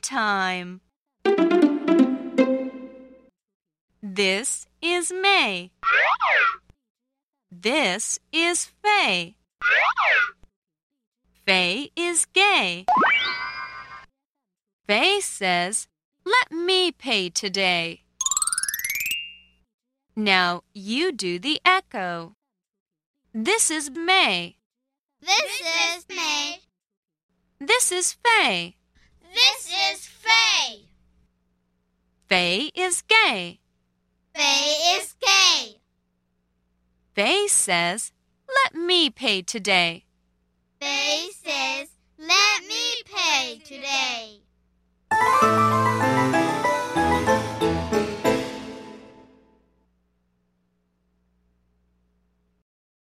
time. This is May. This is Faye. Faye is gay. Faye says, Let me pay today. Now you do the echo. This is May. This is May. This is Faye. This is Faye. Faye is gay. Faye is gay. Faye says, Let me pay today. Faye